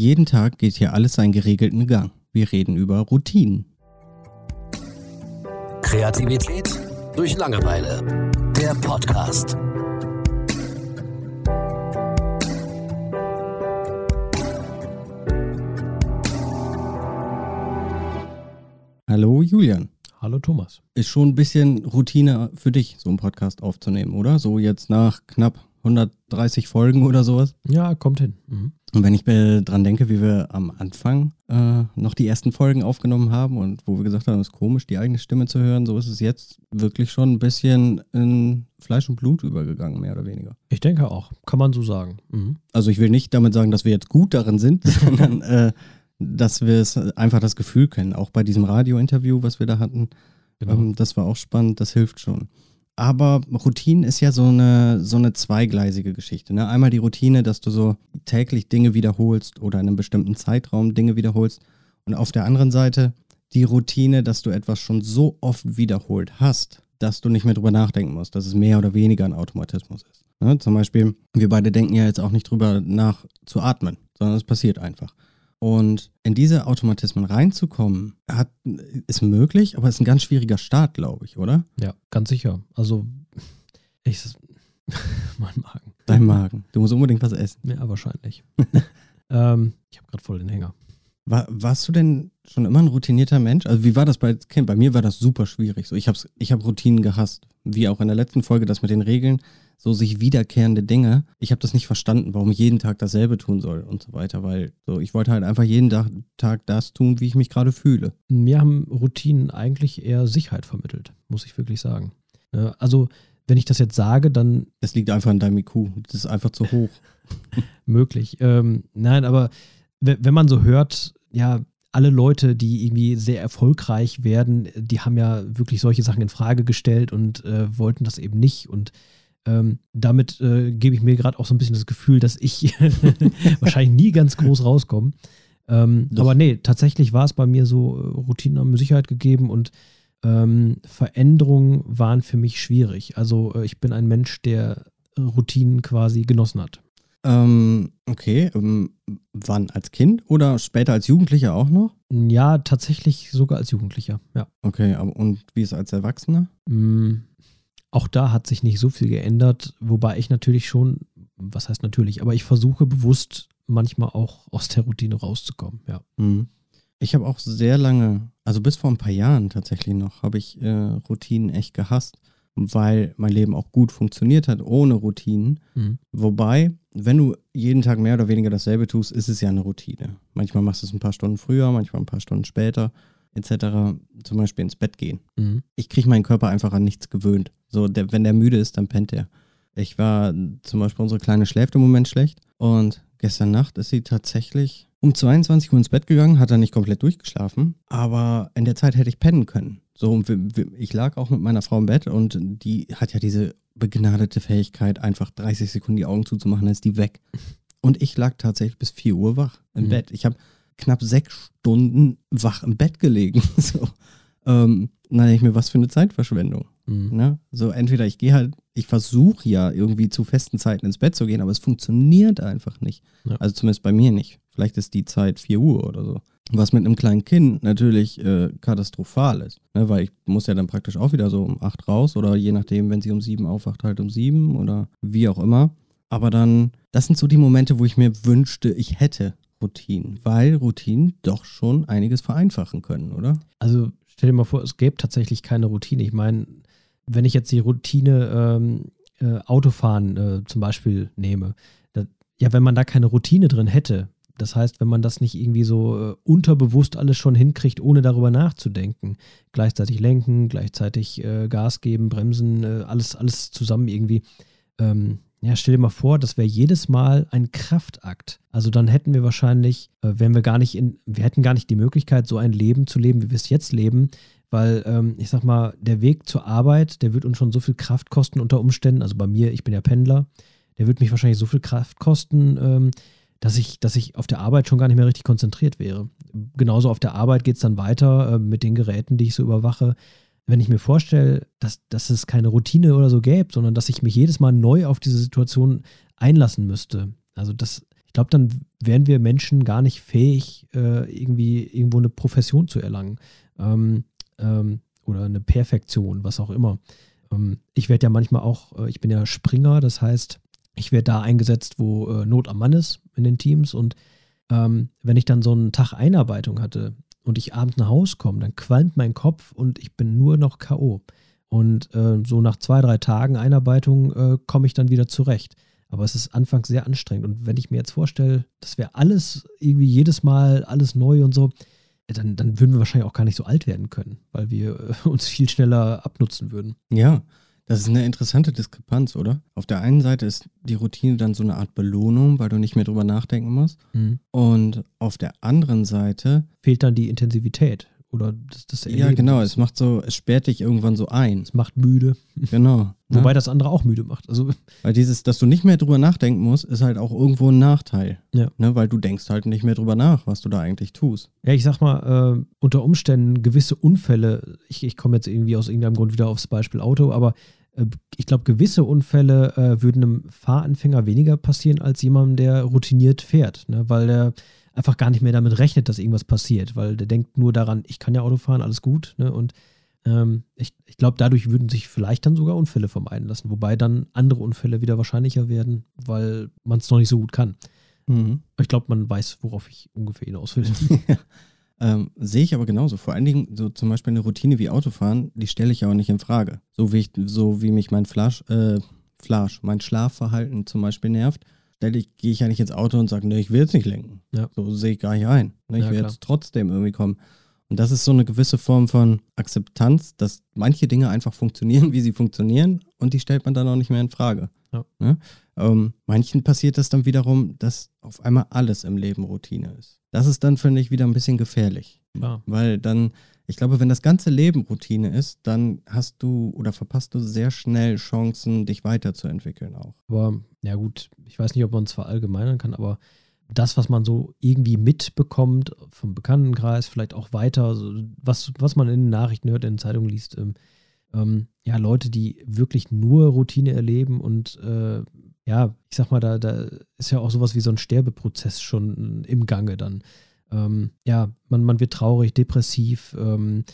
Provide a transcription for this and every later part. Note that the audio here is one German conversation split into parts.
Jeden Tag geht hier alles seinen geregelten Gang. Wir reden über Routinen. Kreativität durch Langeweile. Der Podcast. Hallo Julian. Hallo Thomas. Ist schon ein bisschen Routine für dich, so einen Podcast aufzunehmen, oder? So jetzt nach knapp 130 Folgen oder sowas. Ja, kommt hin. Mhm. Und wenn ich mir dran denke, wie wir am Anfang äh, noch die ersten Folgen aufgenommen haben und wo wir gesagt haben, es ist komisch, die eigene Stimme zu hören, so ist es jetzt wirklich schon ein bisschen in Fleisch und Blut übergegangen, mehr oder weniger. Ich denke auch, kann man so sagen. Mhm. Also ich will nicht damit sagen, dass wir jetzt gut darin sind, sondern äh, dass wir es einfach das Gefühl kennen. Auch bei diesem Radio-Interview, was wir da hatten, Genau. ähm, das war auch spannend, das hilft schon. Aber Routine ist ja so eine, so eine zweigleisige Geschichte. Ne? Einmal die Routine, dass du so täglich Dinge wiederholst oder in einem bestimmten Zeitraum Dinge wiederholst. Und auf der anderen Seite die Routine, dass du etwas schon so oft wiederholt hast, dass du nicht mehr drüber nachdenken musst, dass es mehr oder weniger ein Automatismus ist. Ne? Zum Beispiel, wir beide denken ja jetzt auch nicht drüber nach zu atmen, sondern es passiert einfach. Und in diese Automatismen reinzukommen, hat, ist möglich, aber ist ein ganz schwieriger Start, glaube ich, oder? Ja, ganz sicher. Also, ich. mein Magen. Dein Magen. Du musst unbedingt was essen. Ja, wahrscheinlich. ähm, ich habe gerade voll den Hänger. War, warst du denn schon immer ein routinierter Mensch? Also wie war das bei Kind? Bei mir war das super schwierig. So, ich habe ich hab Routinen gehasst. Wie auch in der letzten Folge, das mit den Regeln, so sich wiederkehrende Dinge. Ich habe das nicht verstanden, warum ich jeden Tag dasselbe tun soll und so weiter, weil so ich wollte halt einfach jeden Tag, Tag das tun, wie ich mich gerade fühle. Mir haben Routinen eigentlich eher Sicherheit vermittelt, muss ich wirklich sagen. Ja, Also, wenn ich das jetzt sage, dann Das liegt einfach an deinem IQ. Das ist einfach zu hoch. möglich. Ähm, nein, aber we- wenn man so hört, ja, alle Leute, die irgendwie sehr erfolgreich werden, die haben ja wirklich solche Sachen in Frage gestellt und äh, wollten das eben nicht. Und ähm, damit äh, gebe ich mir gerade auch so ein bisschen das Gefühl, dass ich wahrscheinlich nie ganz groß rauskomme. Ähm, aber nee, tatsächlich war es bei mir so, äh, Routinen haben mir Sicherheit gegeben und ähm, Veränderungen waren für mich schwierig. Also äh, ich bin ein Mensch, der Routinen quasi genossen hat. Ähm, okay. Ähm, wann? Als Kind oder später als Jugendlicher auch noch? Ja, tatsächlich sogar als Jugendlicher, ja. Okay, aber und wie ist als Erwachsener? Mm, Auch da hat sich nicht so viel geändert, wobei ich natürlich schon, was heißt natürlich, aber ich versuche bewusst manchmal auch aus der Routine rauszukommen, ja. Mhm. Ich habe auch sehr lange, also bis vor ein paar Jahren tatsächlich noch, habe ich äh, Routinen echt gehasst, weil mein Leben auch gut funktioniert hat ohne Routinen. Mhm. Wobei, wenn du jeden Tag mehr oder weniger dasselbe tust, ist es ja eine Routine. Manchmal machst du es ein paar Stunden früher, manchmal ein paar Stunden später, etc. Zum Beispiel ins Bett gehen. Mhm. Ich kriege meinen Körper einfach an nichts gewöhnt. So, der, wenn der müde ist, dann pennt er. Ich war zum Beispiel, unsere Kleine schläft im Moment schlecht und gestern Nacht ist sie tatsächlich um 22 Uhr ins Bett gegangen, hat dann nicht komplett durchgeschlafen, aber in der Zeit hätte ich pennen können. So, ich lag auch mit meiner Frau im Bett und die hat ja diese begnadete Fähigkeit, einfach 30 Sekunden die Augen zuzumachen, dann ist die weg. Und ich lag tatsächlich bis 4 Uhr wach im Mhm. Bett. Ich habe knapp sechs Stunden wach im Bett gelegen. So. Ähm, dann denke ich mir, was für eine Zeitverschwendung. Mhm. Ne? So entweder ich gehe halt, ich versuche ja irgendwie zu festen Zeiten ins Bett zu gehen, aber es funktioniert einfach nicht. Ja. Also zumindest bei mir nicht. Vielleicht ist die Zeit 4 Uhr oder so. Was mit einem kleinen Kind natürlich äh, katastrophal ist. Ne? Weil ich muss ja dann praktisch auch wieder so um 8 raus oder je nachdem, wenn sie um 7 aufwacht, halt um 7 oder wie auch immer. Aber dann, das sind so die Momente, wo ich mir wünschte, ich hätte Routinen, weil Routinen doch schon einiges vereinfachen können, oder? Also stell dir mal vor, es gäbe tatsächlich keine Routine. Ich meine, wenn ich jetzt die Routine ähm, äh, Autofahren äh, zum Beispiel nehme, da, ja, wenn man da keine Routine drin hätte, das heißt, wenn man das nicht irgendwie so äh, unterbewusst alles schon hinkriegt, ohne darüber nachzudenken, gleichzeitig lenken, gleichzeitig äh, Gas geben, bremsen, äh, alles, alles zusammen irgendwie. Ähm, ja, stell dir mal vor, das wäre jedes Mal ein Kraftakt. Also dann hätten wir wahrscheinlich, äh, wären wir gar nicht in, wir hätten gar nicht die Möglichkeit, so ein Leben zu leben, wie wir es jetzt leben, weil ähm, ich sag mal, der Weg zur Arbeit, der wird uns schon so viel Kraft kosten unter Umständen. Also bei mir, ich bin ja Pendler, der wird mich wahrscheinlich so viel Kraft kosten, ähm, dass ich, dass ich auf der Arbeit schon gar nicht mehr richtig konzentriert wäre. Genauso auf der Arbeit geht es dann weiter äh, mit den Geräten, die ich so überwache. Wenn ich mir vorstelle, dass, dass es keine Routine oder so gäbe, sondern dass ich mich jedes Mal neu auf diese Situation einlassen müsste. Also das, ich glaube, dann wären wir Menschen gar nicht fähig, äh, irgendwie irgendwo eine Profession zu erlangen. Ähm, ähm, oder eine Perfektion, was auch immer. Ähm, ich werde ja manchmal auch, äh, ich bin ja Springer, das heißt, ich werde da eingesetzt, wo äh, Not am Mann ist in den Teams. Und ähm, wenn ich dann so einen Tag Einarbeitung hatte und ich abends nach Hause komme, dann qualmt mein Kopf und ich bin nur noch K.O. Und äh, so nach zwei, drei Tagen Einarbeitung äh, komme ich dann wieder zurecht. Aber es ist anfangs sehr anstrengend. Und wenn ich mir jetzt vorstelle, das wäre alles irgendwie jedes Mal alles neu und so, dann, dann würden wir wahrscheinlich auch gar nicht so alt werden können, weil wir äh, uns viel schneller abnutzen würden. Ja, das ist eine interessante Diskrepanz, oder? Auf der einen Seite ist die Routine dann so eine Art Belohnung, weil du nicht mehr drüber nachdenken musst. Mhm. Und auf der anderen Seite fehlt dann die Intensivität oder das, das Erleben. Ja, genau, es macht so, es sperrt dich irgendwann so ein. Es macht müde. Genau. Wobei ja. das andere auch müde macht. Also weil dieses, dass du nicht mehr drüber nachdenken musst, ist halt auch irgendwo ein Nachteil. Ja. Ne, weil du denkst halt nicht mehr drüber nach, was du da eigentlich tust. Ja, ich sag mal, äh, unter Umständen gewisse Unfälle, ich, ich komme jetzt irgendwie aus irgendeinem Grund wieder aufs Beispiel Auto, aber ich glaube, gewisse Unfälle äh, würden einem Fahranfänger weniger passieren als jemandem, der routiniert fährt. Ne? Weil der einfach gar nicht mehr damit rechnet, dass irgendwas passiert, weil der denkt nur daran, ich kann ja Auto fahren, alles gut. Ne? Und ähm, ich, ich glaube, dadurch würden sich vielleicht dann sogar Unfälle vermeiden lassen, wobei dann andere Unfälle wieder wahrscheinlicher werden, weil man es noch nicht so gut kann. Mhm. Ich glaube, man weiß, worauf ich ungefähr hinaus will. ähm, Sehe ich aber genauso. Vor allen Dingen so zum Beispiel eine Routine wie Autofahren, die stelle ich ja auch nicht in Frage. So wie, ich, so wie mich mein Flash, äh, Flash, mein Schlafverhalten zum Beispiel nervt, ich, gehe ich ja nicht ins Auto und sage, ne, ich will jetzt nicht lenken. Ja. So sehe ich gar nicht ein. Ne, ich ja, will klar. jetzt trotzdem irgendwie kommen. Und das ist so eine gewisse Form von Akzeptanz, dass manche Dinge einfach funktionieren, wie sie funktionieren, und die stellt man dann auch nicht mehr in Frage. Ja. Ne? Ähm, manchen passiert das dann wiederum, dass auf einmal alles im Leben Routine ist. Das ist dann, finde ich, wieder ein bisschen gefährlich. Ja. Weil dann ich glaube, wenn das ganze Leben Routine ist, dann hast du oder verpasst du sehr schnell Chancen, dich weiterzuentwickeln auch. Aber ja gut, ich weiß nicht, ob man es verallgemeinern kann, aber das, was man so irgendwie mitbekommt vom Bekanntenkreis, vielleicht auch weiter, was, was man in den Nachrichten hört, in den Zeitungen liest, ähm, ähm, ja, Leute, die wirklich nur Routine erleben und äh, ja, ich sag mal, da, da ist ja auch sowas wie so ein Sterbeprozess schon im Gange dann. Ähm, ja, man, man wird traurig, depressiv. Ähm,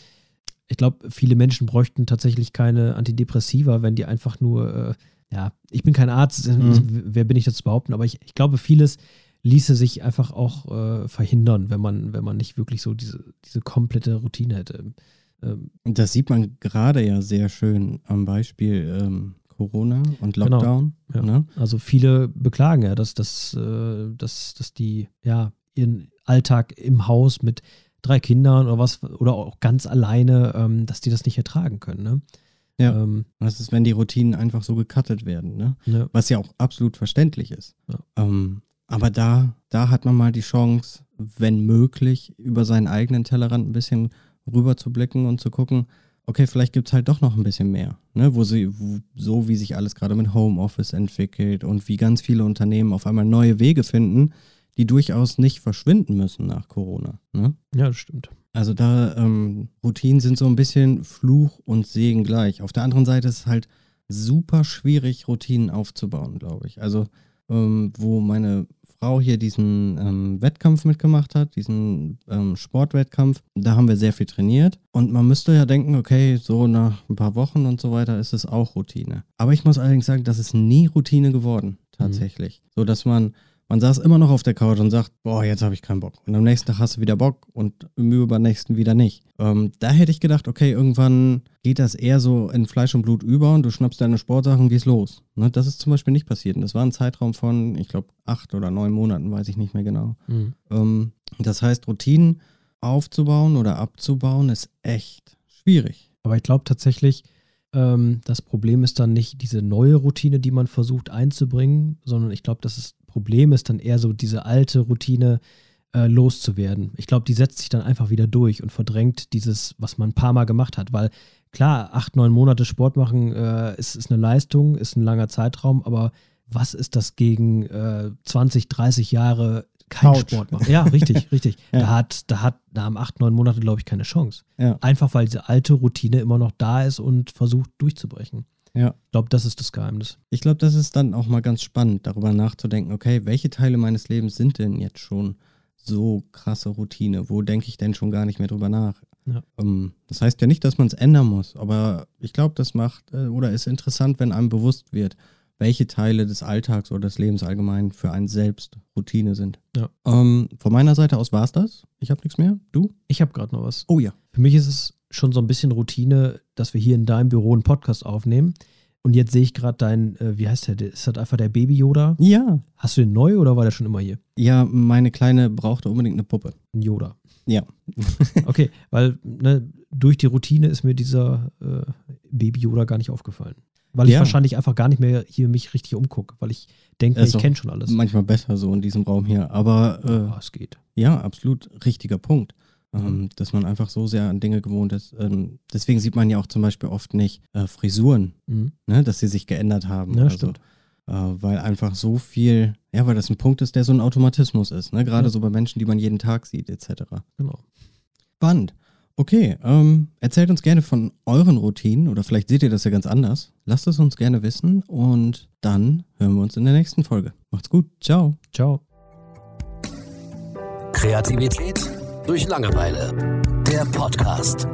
ich glaube, viele Menschen bräuchten tatsächlich keine Antidepressiva, wenn die einfach nur, äh, ja, ich bin kein Arzt, mhm. wer bin ich das zu behaupten, aber ich, ich glaube, vieles ließe sich einfach auch äh, verhindern, wenn man, wenn man nicht wirklich so diese, diese komplette Routine hätte. Ähm, das sieht man gerade ja sehr schön am Beispiel ähm, Corona und genau. Lockdown. Genau, ja. ne? Also viele beklagen ja, dass, dass, äh, dass, dass die ja ihren Alltag im Haus mit drei Kindern oder was oder auch ganz alleine, ähm, dass die das nicht ertragen können. Ne? Ja. Ähm, das ist, wenn die Routinen einfach so gecuttet werden, ne? Ja. Was ja auch absolut verständlich ist. Ja. Ähm, aber da, da hat man mal die Chance, wenn möglich, über seinen eigenen Tellerrand ein bisschen rüber zu blicken und zu gucken, okay, vielleicht gibt es halt doch noch ein bisschen mehr, ne? wo sie, wo, so wie sich alles gerade mit Homeoffice entwickelt und wie ganz viele Unternehmen auf einmal neue Wege finden, die durchaus nicht verschwinden müssen nach Corona. Ne? Ja, das stimmt. Also da ähm, Routinen sind so ein bisschen Fluch und Segen gleich. Auf der anderen Seite ist es halt super schwierig, Routinen aufzubauen, glaube ich. Also ähm, wo meine Frau hier diesen ähm, Wettkampf mitgemacht hat, diesen ähm, Sportwettkampf, da haben wir sehr viel trainiert. Und man müsste ja denken, okay, so nach ein paar Wochen und so weiter ist es auch Routine. Aber ich muss allerdings sagen, das ist nie Routine geworden, tatsächlich. Mhm. So dass man man saß immer noch auf der Couch und sagt, boah, jetzt habe ich keinen Bock. Und am nächsten Tag hast du wieder Bock und im übernächsten wieder nicht. Ähm, da hätte ich gedacht, okay, irgendwann geht das eher so in Fleisch und Blut über und du schnappst deine Sportsachen und gehst los. Ne, das ist zum Beispiel nicht passiert. Und das war ein Zeitraum von, ich glaube, acht oder neun Monaten, weiß ich nicht mehr genau. Mhm. Ähm, das heißt, Routinen aufzubauen oder abzubauen ist echt schwierig. Aber ich glaube tatsächlich, ähm, das Problem ist dann nicht diese neue Routine, die man versucht einzubringen, sondern ich glaube, das ist Problem ist dann eher so diese alte Routine äh, loszuwerden. Ich glaube, die setzt sich dann einfach wieder durch und verdrängt dieses, was man ein paar Mal gemacht hat, weil klar, acht, neun Monate Sport machen äh, ist, ist eine Leistung, ist ein langer Zeitraum, aber was ist das gegen äh, 20, 30 Jahre kein Couch. Sport machen? Ja, richtig, richtig. ja. Da hat, da hat, da haben acht, neun Monate, glaube ich, keine Chance. Ja. Einfach weil diese alte Routine immer noch da ist und versucht durchzubrechen. Ja. Ich glaube, das ist das Geheimnis. Ich glaube, das ist dann auch mal ganz spannend, darüber nachzudenken, okay, welche Teile meines Lebens sind denn jetzt schon so krasse Routine? Wo denke ich denn schon gar nicht mehr drüber nach? Ja. Ähm, das heißt ja nicht, dass man es ändern muss, aber ich glaube, das macht äh, oder ist interessant, wenn einem bewusst wird, welche Teile des Alltags oder des Lebens allgemein für einen selbst Routine sind. Ja. Ähm, von meiner Seite aus war es das. Ich habe nichts mehr. Du? Ich habe gerade noch was. Oh ja. Für mich ist es schon so ein bisschen Routine, dass wir hier in deinem Büro einen Podcast aufnehmen. Und jetzt sehe ich gerade dein, äh, wie heißt der? Ist das einfach der Baby Yoda? Ja. Hast du den neu oder war der schon immer hier? Ja, meine Kleine brauchte unbedingt eine Puppe. Ein Yoda. Ja. Okay, weil ne, durch die Routine ist mir dieser äh, Baby Yoda gar nicht aufgefallen. Weil ich Ja. wahrscheinlich einfach gar nicht mehr hier mich richtig umgucke, weil ich denke, ich kenne schon alles. Manchmal besser so in diesem Raum hier. Aber äh, Ja, es geht. Ja, absolut richtiger Punkt. Ähm, dass man einfach so sehr an Dinge gewohnt ist. Ähm, deswegen sieht man ja auch zum Beispiel oft nicht äh, Frisuren, Mhm. ne, dass sie sich geändert haben. Ja, oder stimmt. So. Äh, weil einfach so viel, ja, weil das ein Punkt ist, der so ein Automatismus ist. Ne? Gerade Ja. so bei Menschen, die man jeden Tag sieht, etc. Genau. Spannend. Okay, ähm, erzählt uns gerne von euren Routinen oder vielleicht seht ihr das ja ganz anders. Lasst es uns gerne wissen und dann hören wir uns in der nächsten Folge. Macht's gut. Ciao. Ciao. Kreativität durch Langeweile. Der Podcast.